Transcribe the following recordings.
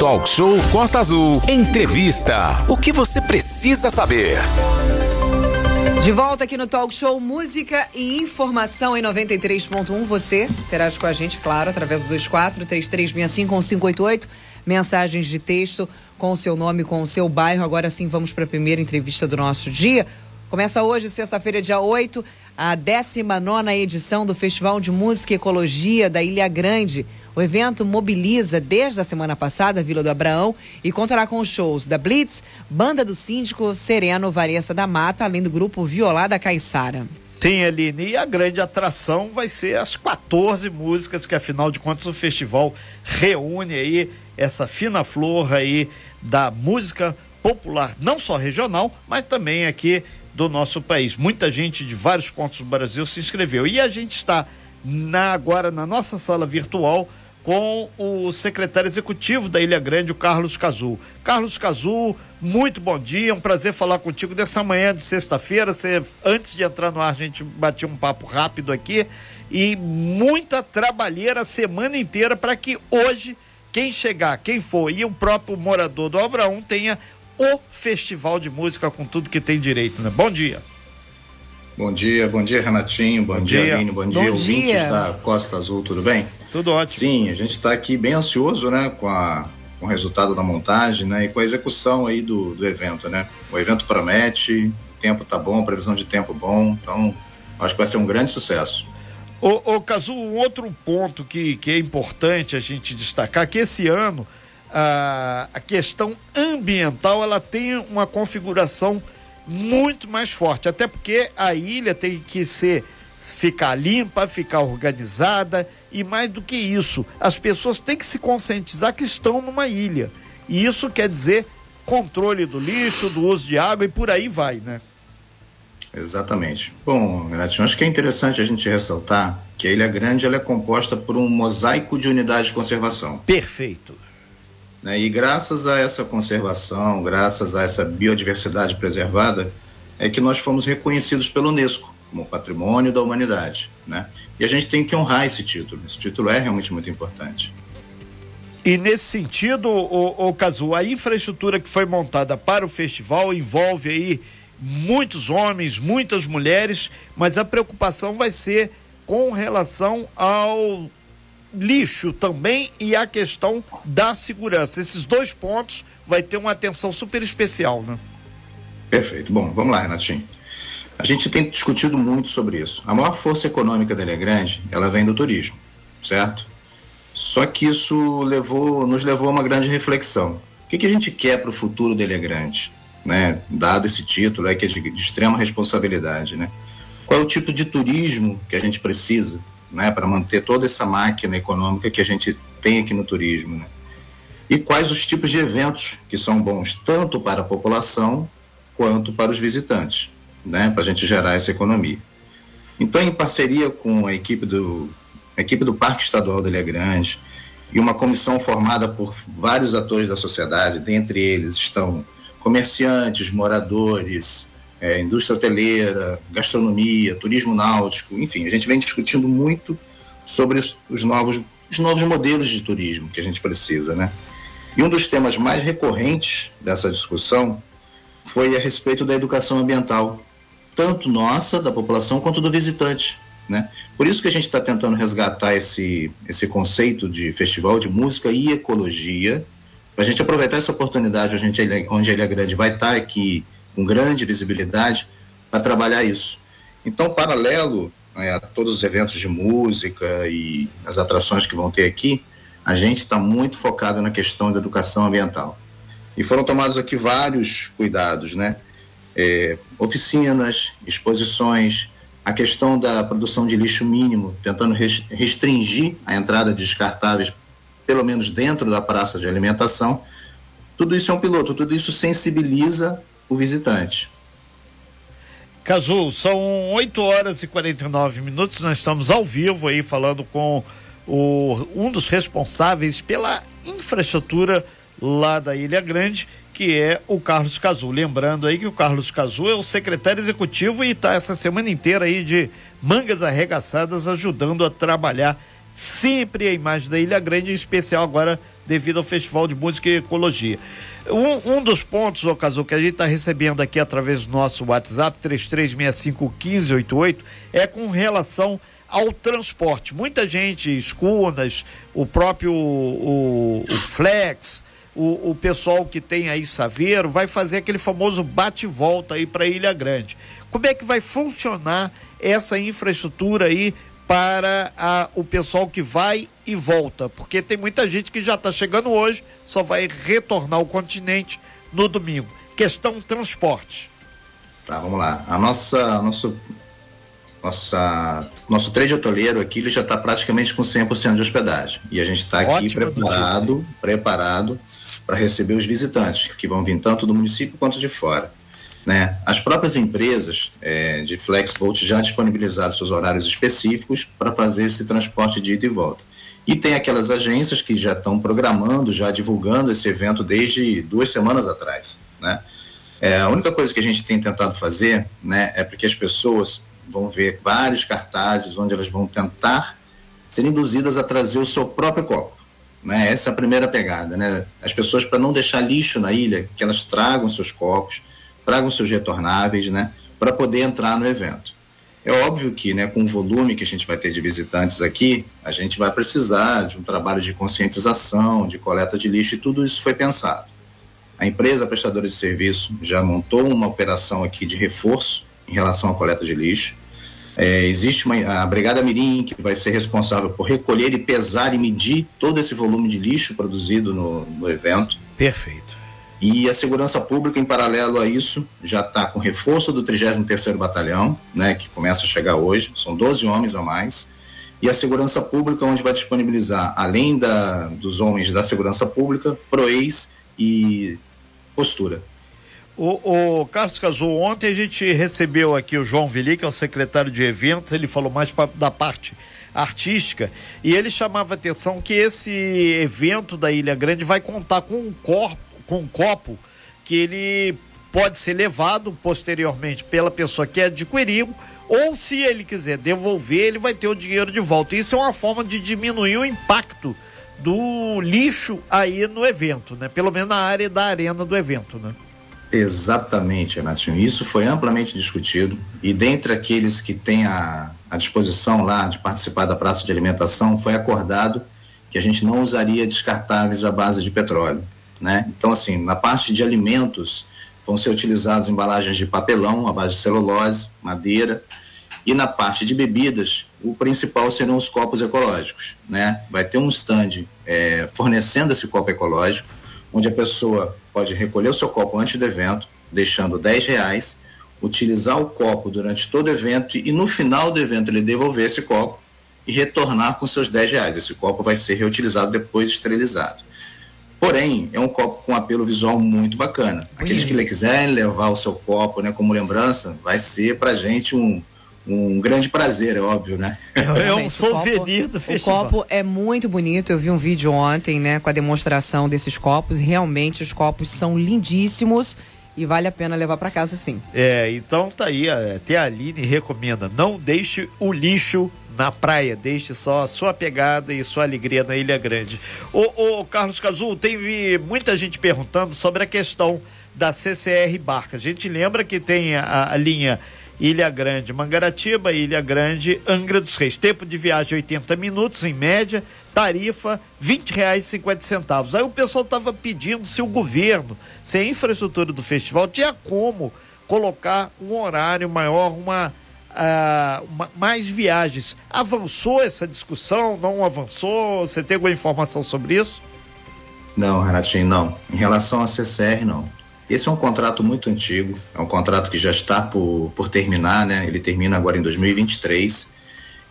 Talk Show Costa Azul. Entrevista. O que você precisa saber? De volta aqui no Talk Show Música e Informação em 93.1. Você interage com a gente, claro, através do 24 3365 588. Mensagens de texto com o seu nome, com o seu bairro. Agora sim, vamos para a primeira entrevista do nosso dia. Começa hoje, sexta-feira, dia 8, a 19 edição do Festival de Música e Ecologia da Ilha Grande. O evento mobiliza desde a semana passada a Vila do Abraão e contará com shows da Blitz, Banda do Síndico, Sereno, Vareça da Mata, além do grupo Violada Caiçara. Sim, Aline, e a grande atração vai ser as 14 músicas que afinal de contas o festival reúne aí essa fina flor aí da música popular, não só regional, mas também aqui do nosso país. Muita gente de vários pontos do Brasil se inscreveu. E a gente está na, agora na nossa sala virtual com o secretário executivo da Ilha Grande, o Carlos Cazu. Carlos Cazu, muito bom dia, um prazer falar contigo dessa manhã de sexta-feira. Antes de entrar no ar, a gente batia um papo rápido aqui e muita trabalheira a semana inteira para que hoje quem chegar, quem for e o próprio morador do Abraão tenha o festival de música com tudo que tem direito, né? Bom dia. Bom dia, bom dia Renatinho, bom, bom dia, dia Aline, bom, bom dia, ouvintes da Costa Azul, tudo bem? Tudo ótimo. Sim, a gente está aqui bem ansioso, né, com, a, com o resultado da montagem, né, e com a execução aí do, do evento, né. O evento promete, o tempo tá bom, previsão de tempo bom, então acho que vai ser um grande sucesso. Ô, ô Cazu, um outro ponto que, que é importante a gente destacar, que esse ano a, a questão ambiental ela tem uma configuração muito mais forte, até porque a ilha tem que ser ficar limpa, ficar organizada e mais do que isso, as pessoas têm que se conscientizar que estão numa ilha. E isso quer dizer controle do lixo, do uso de água e por aí vai, né? Exatamente. Bom, Renatinho, acho que é interessante a gente ressaltar que a Ilha Grande ela é composta por um mosaico de unidades de conservação. Perfeito. Né? E graças a essa conservação, graças a essa biodiversidade preservada, é que nós fomos reconhecidos pelo Unesco como patrimônio da humanidade. Né? E a gente tem que honrar esse título. Esse título é realmente muito importante. E nesse sentido, o, o Cazu, a infraestrutura que foi montada para o festival envolve aí muitos homens, muitas mulheres, mas a preocupação vai ser com relação ao lixo também e a questão da segurança. Esses dois pontos vai ter uma atenção super especial, né? Perfeito. Bom, vamos lá, Renatinho. A gente tem discutido muito sobre isso. A maior força econômica da Ilha Grande, ela vem do turismo, certo? Só que isso levou, nos levou a uma grande reflexão. O que, que a gente quer para o futuro da Ilha Grande? Né? Dado esse título, é que é de, de extrema responsabilidade, né? Qual é o tipo de turismo que a gente precisa né, para manter toda essa máquina econômica que a gente tem aqui no turismo. Né? E quais os tipos de eventos que são bons tanto para a população quanto para os visitantes, né, para a gente gerar essa economia. Então, em parceria com a equipe do, a equipe do Parque Estadual da Ilha Grande e uma comissão formada por vários atores da sociedade, dentre eles estão comerciantes, moradores, é, indústria hoteleira, gastronomia, turismo náutico, enfim, a gente vem discutindo muito sobre os, os, novos, os novos modelos de turismo que a gente precisa, né? E um dos temas mais recorrentes dessa discussão foi a respeito da educação ambiental, tanto nossa, da população, quanto do visitante. Né? Por isso que a gente está tentando resgatar esse, esse conceito de festival de música e ecologia, para a gente aproveitar essa oportunidade a gente, onde a Ilha Grande vai estar tá aqui com grande visibilidade para trabalhar isso. Então, paralelo né, a todos os eventos de música e as atrações que vão ter aqui, a gente está muito focado na questão da educação ambiental. E foram tomados aqui vários cuidados, né? É, oficinas, exposições, a questão da produção de lixo mínimo, tentando restringir a entrada de descartáveis, pelo menos dentro da praça de alimentação. Tudo isso é um piloto, tudo isso sensibiliza o visitante. Cazu, são 8 horas e 49 minutos, nós estamos ao vivo aí falando com o, um dos responsáveis pela infraestrutura lá da Ilha Grande, que é o Carlos Cazu. Lembrando aí que o Carlos Cazu é o secretário executivo e está essa semana inteira aí de mangas arregaçadas ajudando a trabalhar sempre a imagem da Ilha Grande, em especial agora devido ao Festival de Música e Ecologia. Um, um dos pontos, Ocaso, que a gente está recebendo aqui através do nosso WhatsApp, 33651588, é com relação ao transporte. Muita gente, escunas, o próprio o, o Flex, o, o, pessoal que tem aí Saveiro, vai fazer aquele famoso bate-volta aí para Ilha Grande. Como é que vai funcionar essa infraestrutura aí para a, o pessoal que vai e volta? Porque tem muita gente que já está chegando hoje, só vai retornar ao continente no domingo. Questão transporte. Tá, vamos lá. A nossa, nosso, nossa, nosso trecho hoteleiro aqui ele já está praticamente com 100% de hospedagem. E a gente está aqui preparado, notícia. preparado para receber os visitantes, que vão vir tanto do município quanto de fora. Né? As próprias empresas é, de FlexBolt já disponibilizaram seus horários específicos para fazer esse transporte de ida e volta. E tem aquelas agências que já estão programando, já divulgando esse evento desde duas semanas atrás. Né? É, a única coisa que a gente tem tentado fazer né, é porque as pessoas vão ver vários cartazes onde elas vão tentar ser induzidas a trazer o seu próprio copo. Né? Essa é a primeira pegada. Né? As pessoas, para não deixar lixo na ilha, que elas tragam seus copos, tragam seus retornáveis, né, para poder entrar no evento. É óbvio que, né, com o volume que a gente vai ter de visitantes aqui, a gente vai precisar de um trabalho de conscientização, de coleta de lixo e tudo isso foi pensado. A empresa prestadora de serviço já montou uma operação aqui de reforço em relação à coleta de lixo. É, existe uma, a Brigada Mirim, que vai ser responsável por recolher e pesar e medir todo esse volume de lixo produzido no, no evento. Perfeito. E a segurança pública, em paralelo a isso, já está com reforço do 33º Batalhão, né, que começa a chegar hoje, são 12 homens a mais, e a segurança pública, onde vai disponibilizar, além da, dos homens da segurança pública, PROEIS e postura. O, o Carlos Casou, ontem a gente recebeu aqui o João Vili, que é o secretário de eventos, ele falou mais pra, da parte artística, e ele chamava atenção que esse evento da Ilha Grande vai contar com um corpo com um copo que ele pode ser levado posteriormente pela pessoa que adquiriu, ou se ele quiser devolver, ele vai ter o dinheiro de volta. Isso é uma forma de diminuir o impacto do lixo aí no evento, né? Pelo menos na área da arena do evento, né? Exatamente, Renatinho. Isso foi amplamente discutido e dentre aqueles que têm a, a disposição lá de participar da praça de alimentação, foi acordado que a gente não usaria descartáveis à base de petróleo. Né? Então, assim, na parte de alimentos, vão ser utilizados embalagens de papelão, à base de celulose, madeira, e na parte de bebidas, o principal serão os copos ecológicos. Né? Vai ter um stand é, fornecendo esse copo ecológico, onde a pessoa pode recolher o seu copo antes do evento, deixando 10 reais, utilizar o copo durante todo o evento e no final do evento ele devolver esse copo e retornar com seus 10 reais. Esse copo vai ser reutilizado depois esterilizado. Porém, é um copo com apelo visual muito bacana. Aqueles que quiserem levar o seu copo, né, como lembrança, vai ser pra gente um, um grande prazer, é óbvio, né? É, é um souvenir do festival. O copo é muito bonito. Eu vi um vídeo ontem, né, com a demonstração desses copos. Realmente os copos são lindíssimos e vale a pena levar para casa sim. É, então tá aí, até a Aline recomenda, não deixe o lixo na praia. Deixe só a sua pegada e sua alegria na Ilha Grande. O, Carlos Cazul, teve muita gente perguntando sobre a questão da CCR Barca. A gente lembra que tem a, a linha Ilha Grande, Mangaratiba, Ilha Grande, Angra dos Reis. Tempo de viagem 80 minutos em média, tarifa R$ reais e centavos. Aí o pessoal estava pedindo se o governo, se a infraestrutura do festival tinha como colocar um horário maior, uma uh, mais viagens. Avançou essa discussão? Não avançou? Você tem alguma informação sobre isso? Não, Renatinho, não. Em relação à CCR, não. Esse é um contrato muito antigo, é um contrato que já está por, por terminar, né? Ele termina agora em 2023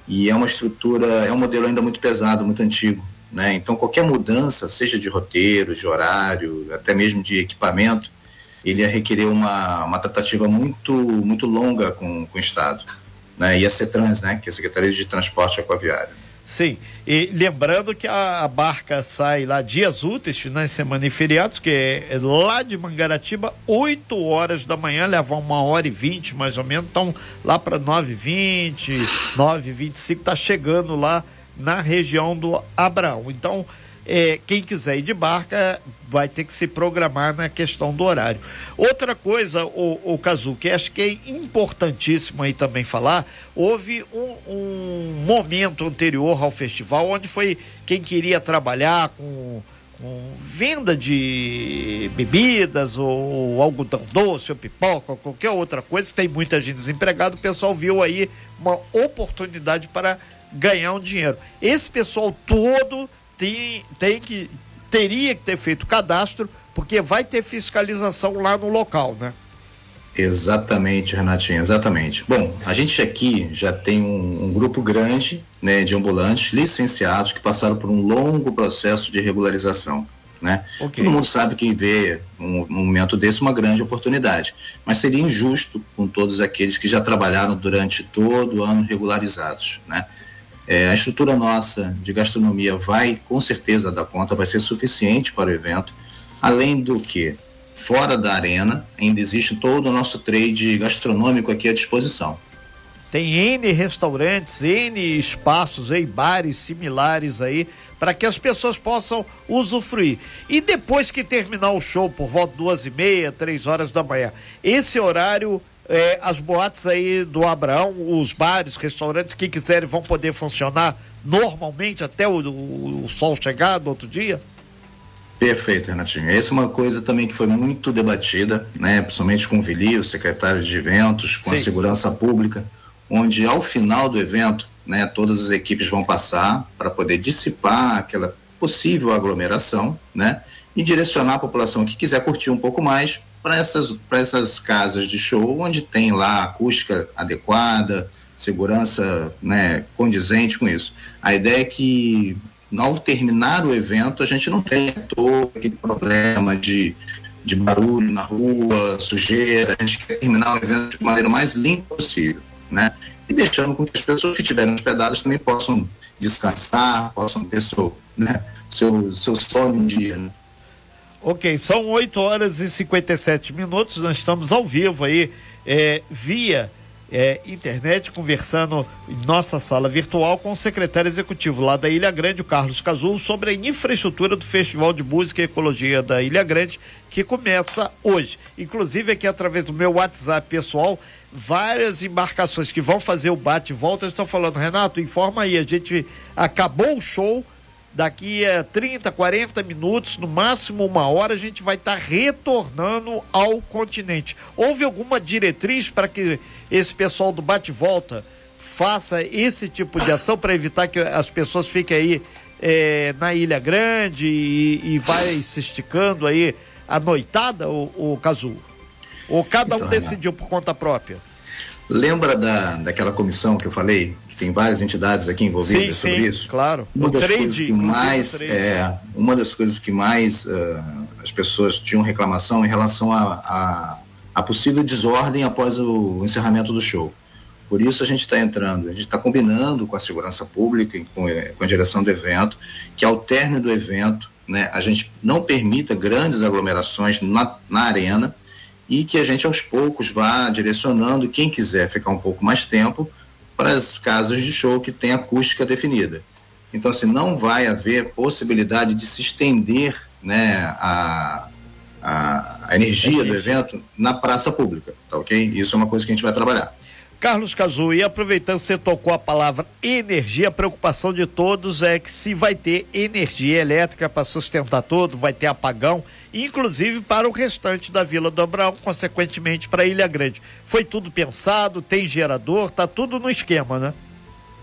e é uma estrutura, é um modelo ainda muito pesado, muito antigo, né? Então qualquer mudança, seja de roteiro, de horário, até mesmo de equipamento, ele ia requerer uma, uma tratativa muito, muito longa com, com o Estado, né? E a CETRANS, né? Que é a Secretaria de Transporte Aquaviário. Sim, e lembrando que a, a, barca sai lá dias úteis, finais de semana e feriados, que é lá de Mangaratiba, 8 horas da manhã, leva uma hora e vinte mais ou menos, então lá para 9h20, 9h25, tá chegando lá na região do Abraão. Então, é, quem quiser ir de barca vai ter que se programar na questão do horário. Outra coisa, o, o Cazu, que acho que é importantíssimo aí também falar, houve um, um momento anterior ao festival onde foi quem queria trabalhar com com venda de bebidas ou algodão doce ou pipoca ou qualquer outra coisa, tem muita gente desempregada, o pessoal viu aí uma oportunidade para ganhar um dinheiro. Esse pessoal todo tem, tem que teria que ter feito cadastro, porque vai ter fiscalização lá no local, né? Exatamente, Renatinho, exatamente. Bom, a gente aqui já tem um, um, grupo grande né, de ambulantes licenciados que passaram por um longo processo de regularização. Né? Okay. Todo mundo sabe que vê um, um momento desse uma grande oportunidade, mas seria injusto com todos aqueles que já trabalharam durante todo o ano regularizados. Né? É, a estrutura nossa de gastronomia vai, com certeza, dar conta, vai ser suficiente para o evento, além do que fora da arena, ainda existe todo o nosso trade gastronômico aqui à disposição. Tem N restaurantes, N espaços aí, bares similares aí, para que as pessoas possam usufruir. E depois que terminar o show, por volta duas e meia, três horas da manhã, esse horário, é, as boates aí do Abraão, os bares, restaurantes que quiserem vão poder funcionar normalmente até o, o, o sol chegar no outro dia? Perfeito, Renatinho. Essa é uma coisa também que foi muito debatida, né, principalmente com o Vili, o secretário de eventos, com Sim. a segurança pública, onde ao final do evento, né, todas as equipes vão passar para poder dissipar aquela possível aglomeração, né, e direcionar a população que quiser curtir um pouco mais para essas, essas casas de show, onde tem lá acústica adequada, segurança né, condizente com isso. A ideia é que ao terminar o evento, a gente não tem todo aquele problema de, de barulho na rua, sujeira. A gente quer terminar o evento de maneira mais limpa possível, né? E deixando com que as pessoas que estiverem hospedadas também possam descansar, possam ter seu, né, seu, seu sono em dia, né? Ok, são 8 horas e 57 minutos, nós estamos ao vivo aí, é, via é, internet, conversando em nossa sala virtual com o secretário executivo lá da Ilha Grande, o Carlos Cazul, sobre a infraestrutura do Festival de Música e Ecologia da Ilha Grande, que começa hoje. Inclusive, aqui através do meu WhatsApp pessoal, várias embarcações que vão fazer o bate-volta estão falando, Renato, informa aí, a gente acabou o show daqui a 30, 40 minutos, no máximo uma hora, a gente vai estar tá retornando ao continente. Houve alguma diretriz para que esse pessoal do bate-volta faça esse tipo de ação para evitar que as pessoas fiquem aí é, na Ilha Grande e, e, vai se esticando aí a noitada, o, o Cazu? Ou cada um então, decidiu por conta própria? Lembra da, daquela comissão que eu falei, que tem várias entidades aqui envolvidas sim, sobre sim, isso? Claro. Uma o das trade, coisas que mais, é, uma das coisas que mais uh, as pessoas tinham reclamação em relação a, a, a, possível desordem após o encerramento do show. Por isso a gente está entrando, a gente está combinando com a segurança pública e com, eh, com a direção do evento, que ao término do evento, né, a gente não permita grandes aglomerações na, na arena, e que a gente aos poucos vá direcionando quem quiser ficar um pouco mais tempo para as casas de show que tem acústica definida. Então, assim, não vai haver possibilidade de se estender né, a, a, a energia do evento na praça pública, tá ok? Isso é uma coisa que a gente vai trabalhar. Carlos Cazu, e aproveitando que você tocou a palavra energia, a preocupação de todos é que se vai ter energia elétrica para sustentar todo, vai ter apagão, inclusive para o restante da Vila do Abraão, consequentemente para Ilha Grande. Foi tudo pensado, tem gerador, tá tudo no esquema, né?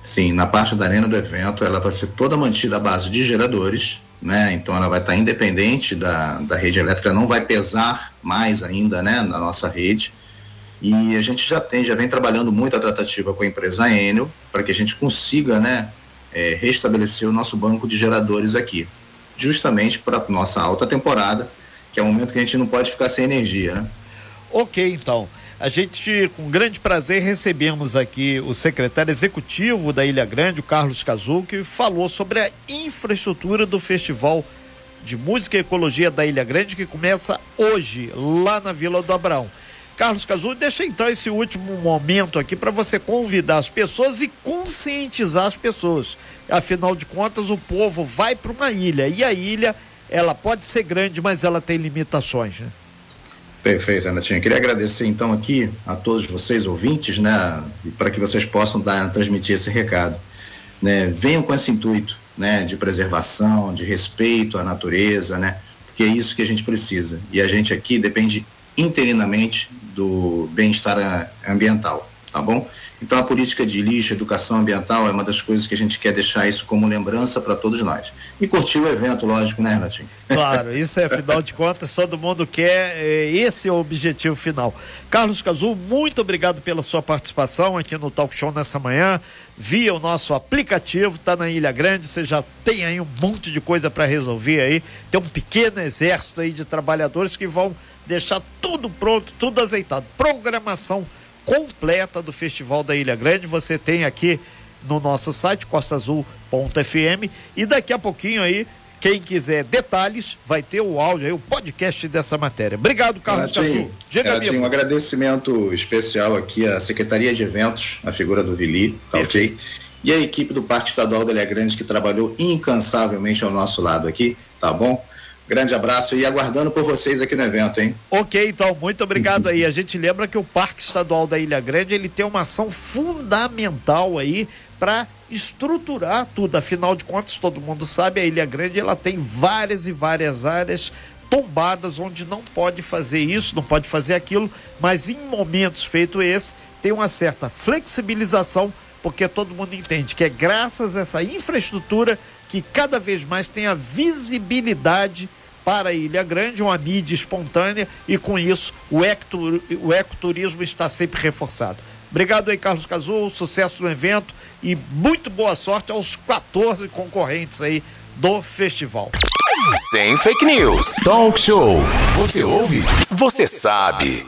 Sim, na parte da arena do evento, ela vai ser toda mantida à base de geradores, né? Então ela vai estar independente da, da rede elétrica, não vai pesar mais ainda, né, na nossa rede e a gente já tem, já vem trabalhando muito a tratativa com a empresa Enel para que a gente consiga, né, é, restabelecer o nosso banco de geradores aqui, justamente para nossa alta temporada, que é o momento que a gente não pode ficar sem energia, né? Ok, então. A gente, com grande prazer, recebemos aqui o secretário executivo da Ilha Grande, o Carlos Cazu, que falou sobre a infraestrutura do Festival de Música e Ecologia da Ilha Grande, que começa hoje, lá na Vila do Abraão. Carlos Cazu, deixa então esse último momento aqui para você convidar as pessoas e conscientizar as pessoas. Afinal de contas, o povo vai para uma ilha e a ilha, ela pode ser grande, mas ela tem limitações, né? Perfeito, Renatinho. Queria agradecer então aqui a todos vocês, ouvintes, né, para que vocês possam dar, transmitir esse recado. Né? Venham com esse intuito né, de preservação, de respeito à natureza, né? Porque é isso que a gente precisa. E a gente aqui depende interinamente do bem-estar ambiental, tá bom? Então a política de lixo, educação ambiental é uma das coisas que a gente quer deixar isso como lembrança para todos nós. E curtir o evento, lógico, né, Renatinho? Claro, isso é, afinal de contas, todo mundo quer, é, esse é o objetivo final. Carlos Cazu, muito obrigado pela sua participação aqui no Talk Show nessa manhã, via o nosso aplicativo, tá na Ilha Grande, você já tem aí um monte de coisa para resolver aí, tem um pequeno exército aí de trabalhadores que vão deixar tudo pronto, tudo azeitado. Programação completa do Festival da Ilha Grande, você tem aqui no nosso site costaazul.fm e daqui a pouquinho aí quem quiser detalhes, vai ter o áudio aí, o podcast dessa matéria. Obrigado, Carlos Cazu. um agradecimento especial aqui à Secretaria de Eventos, a figura do Vili, tá ok? E a equipe do Parque Estadual da Ilha Grande que trabalhou incansavelmente ao nosso lado aqui, tá bom? Grande abraço e aguardando por vocês aqui no evento, hein? Ok, então, muito obrigado aí. A gente lembra que o Parque Estadual da Ilha Grande, ele tem uma ação fundamental aí para estruturar tudo. Afinal de contas, todo mundo sabe, a Ilha Grande ela tem várias e várias áreas tombadas onde não pode fazer isso, não pode fazer aquilo, mas em momentos feito esse, tem uma certa flexibilização, porque todo mundo entende que é graças a essa infraestrutura que cada vez mais tem a visibilidade para a Ilha Grande, uma mídia espontânea, e com isso o, ectur, o ecoturismo está sempre reforçado. Obrigado aí, Carlos Cazul, sucesso no evento e muito boa sorte aos 14 concorrentes aí do festival. Sem fake news. Talk show. Você ouve? Você sabe.